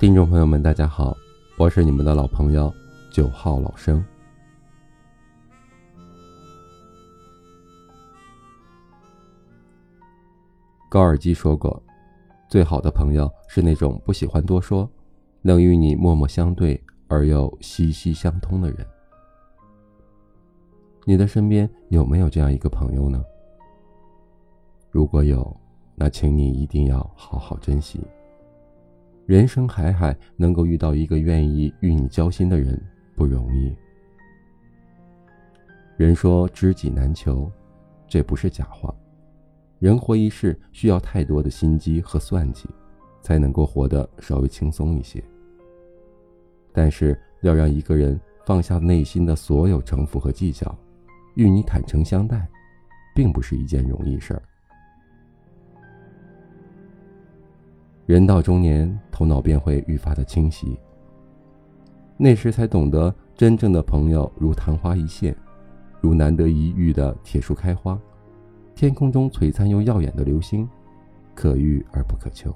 听众朋友们，大家好，我是你们的老朋友九号老生。高尔基说过，最好的朋友是那种不喜欢多说，能与你默默相对而又息息相通的人。你的身边有没有这样一个朋友呢？如果有，那请你一定要好好珍惜。人生海海，能够遇到一个愿意与你交心的人不容易。人说知己难求，这不是假话。人活一世，需要太多的心机和算计，才能够活得稍微轻松一些。但是，要让一个人放下内心的所有城府和计较，与你坦诚相待，并不是一件容易事儿。人到中年，头脑便会愈发的清晰。那时才懂得，真正的朋友如昙花一现，如难得一遇的铁树开花，天空中璀璨又耀眼的流星，可遇而不可求。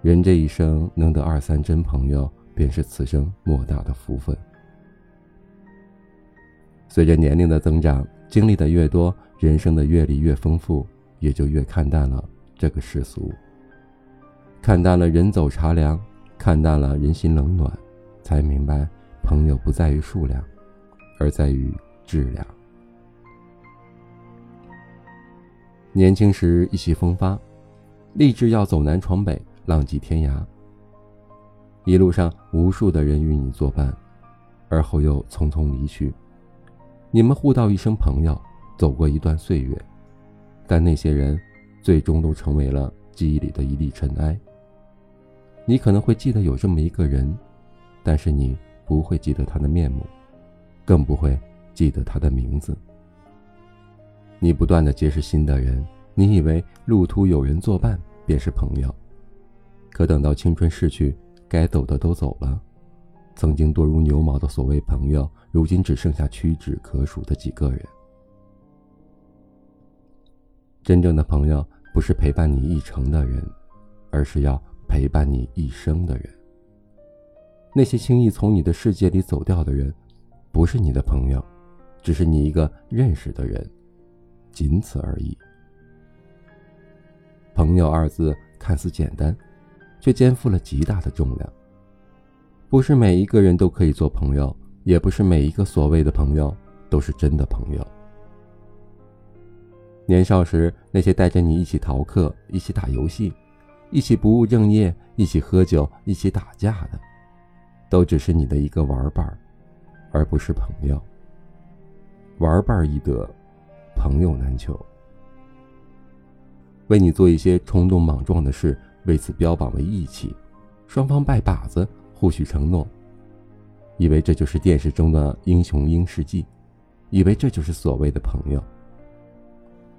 人这一生能得二三真朋友，便是此生莫大的福分。随着年龄的增长，经历的越多，人生的阅历越丰富，也就越看淡了。这个世俗，看淡了人走茶凉，看淡了人心冷暖，才明白朋友不在于数量，而在于质量。年轻时意气风发，立志要走南闯北，浪迹天涯。一路上无数的人与你作伴，而后又匆匆离去。你们互道一声朋友，走过一段岁月，但那些人。最终都成为了记忆里的一粒尘埃。你可能会记得有这么一个人，但是你不会记得他的面目，更不会记得他的名字。你不断的结识新的人，你以为路途有人作伴便是朋友，可等到青春逝去，该走的都走了，曾经多如牛毛的所谓朋友，如今只剩下屈指可数的几个人。真正的朋友。不是陪伴你一程的人，而是要陪伴你一生的人。那些轻易从你的世界里走掉的人，不是你的朋友，只是你一个认识的人，仅此而已。朋友二字看似简单，却肩负了极大的重量。不是每一个人都可以做朋友，也不是每一个所谓的朋友都是真的朋友。年少时，那些带着你一起逃课、一起打游戏、一起不务正业、一起喝酒、一起打架的，都只是你的一个玩伴儿，而不是朋友。玩伴易得，朋友难求。为你做一些冲动莽撞的事，为此标榜为义气，双方拜把子，互许承诺，以为这就是电视中的英雄英事迹，以为这就是所谓的朋友。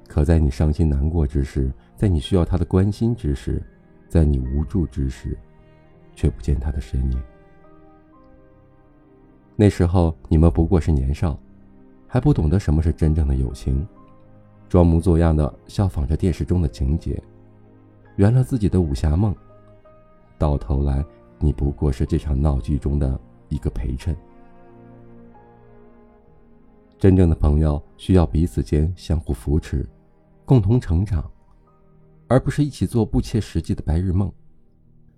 可在你伤心难过之时，在你需要他的关心之时，在你无助之时，却不见他的身影。那时候你们不过是年少，还不懂得什么是真正的友情，装模作样的效仿着电视中的情节，圆了自己的武侠梦。到头来，你不过是这场闹剧中的一个陪衬。真正的朋友需要彼此间相互扶持。共同成长，而不是一起做不切实际的白日梦，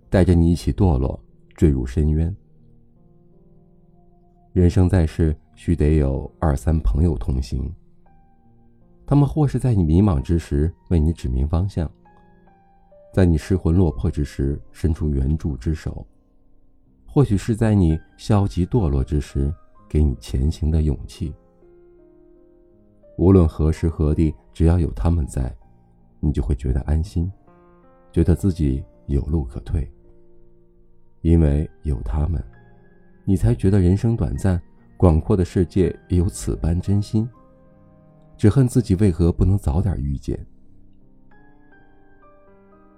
带着你一起堕落，坠入深渊。人生在世，须得有二三朋友同行。他们或是在你迷茫之时为你指明方向，在你失魂落魄之时伸出援助之手，或许是在你消极堕落之时给你前行的勇气。无论何时何地，只要有他们在，你就会觉得安心，觉得自己有路可退。因为有他们，你才觉得人生短暂，广阔的世界也有此般真心。只恨自己为何不能早点遇见。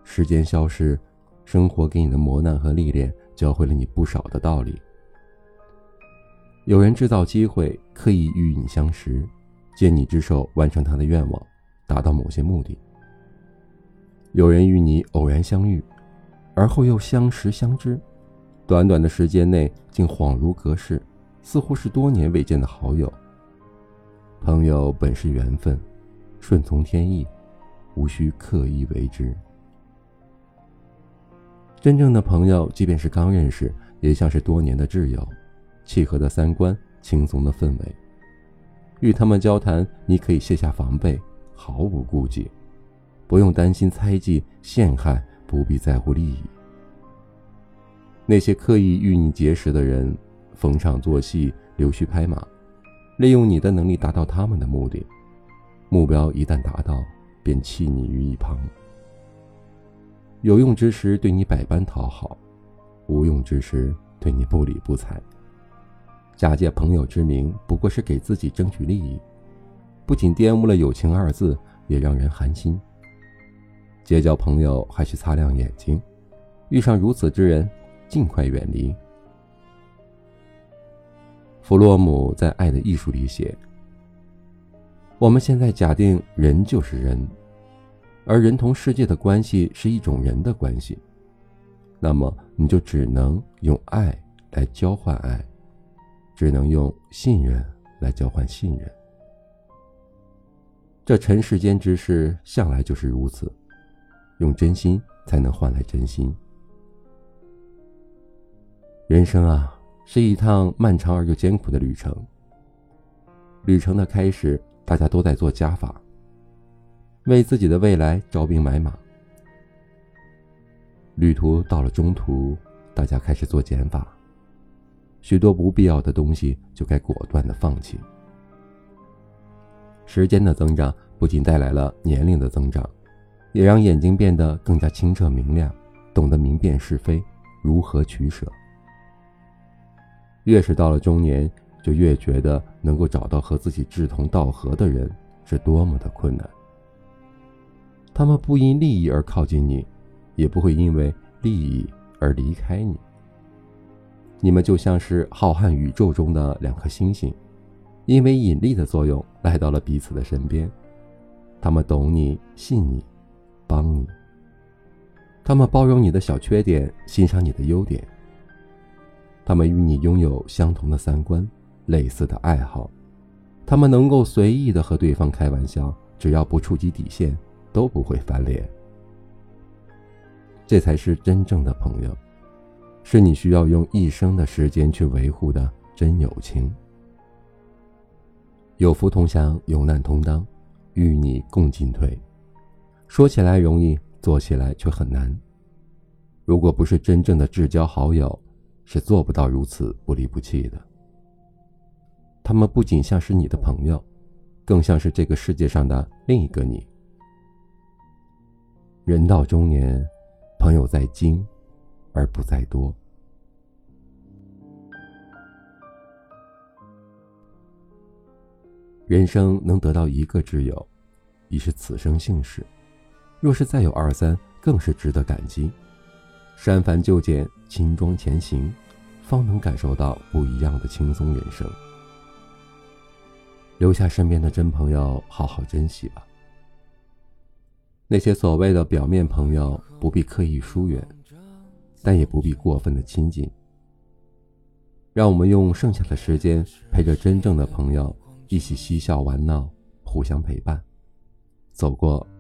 时间消失，生活给你的磨难和历练，教会了你不少的道理。有人制造机会，刻意与你相识。借你之手完成他的愿望，达到某些目的。有人与你偶然相遇，而后又相识相知，短短的时间内竟恍如隔世，似乎是多年未见的好友。朋友本是缘分，顺从天意，无需刻意为之。真正的朋友，即便是刚认识，也像是多年的挚友，契合的三观，轻松的氛围。与他们交谈，你可以卸下防备，毫无顾忌，不用担心猜忌陷害，不必在乎利益。那些刻意与你结识的人，逢场作戏，溜须拍马，利用你的能力达到他们的目的。目标一旦达到，便弃你于一旁。有用之时对你百般讨好，无用之时对你不理不睬。假借朋友之名，不过是给自己争取利益，不仅玷污了友情二字，也让人寒心。结交朋友还需擦亮眼睛，遇上如此之人，尽快远离。弗洛姆在《爱的艺术》里写：“我们现在假定人就是人。”而人同世界的关系是一种人的关系，那么你就只能用爱来交换爱，只能用信任来交换信任。这尘世间之事向来就是如此，用真心才能换来真心。人生啊，是一趟漫长而又艰苦的旅程。旅程的开始，大家都在做加法。为自己的未来招兵买马。旅途到了中途，大家开始做减法，许多不必要的东西就该果断的放弃。时间的增长不仅带来了年龄的增长，也让眼睛变得更加清澈明亮，懂得明辨是非，如何取舍。越是到了中年，就越觉得能够找到和自己志同道合的人是多么的困难。他们不因利益而靠近你，也不会因为利益而离开你。你们就像是浩瀚宇宙中的两颗星星，因为引力的作用来到了彼此的身边。他们懂你，信你，帮你。他们包容你的小缺点，欣赏你的优点。他们与你拥有相同的三观，类似的爱好。他们能够随意的和对方开玩笑，只要不触及底线。都不会翻脸，这才是真正的朋友，是你需要用一生的时间去维护的真友情。有福同享，有难同当，与你共进退。说起来容易，做起来却很难。如果不是真正的至交好友，是做不到如此不离不弃的。他们不仅像是你的朋友，更像是这个世界上的另一个你。人到中年，朋友在精，而不在多。人生能得到一个挚友，已是此生幸事；若是再有二三，更是值得感激。删繁就简，轻装前行，方能感受到不一样的轻松人生。留下身边的真朋友，好好珍惜吧。那些所谓的表面朋友，不必刻意疏远，但也不必过分的亲近。让我们用剩下的时间陪着真正的朋友，一起嬉笑玩闹，互相陪伴，走过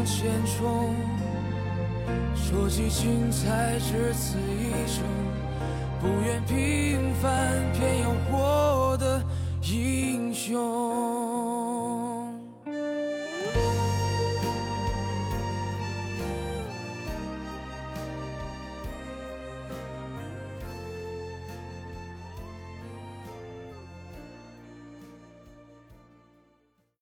再向前冲。说起精彩，只此一生，不愿平凡，偏要活。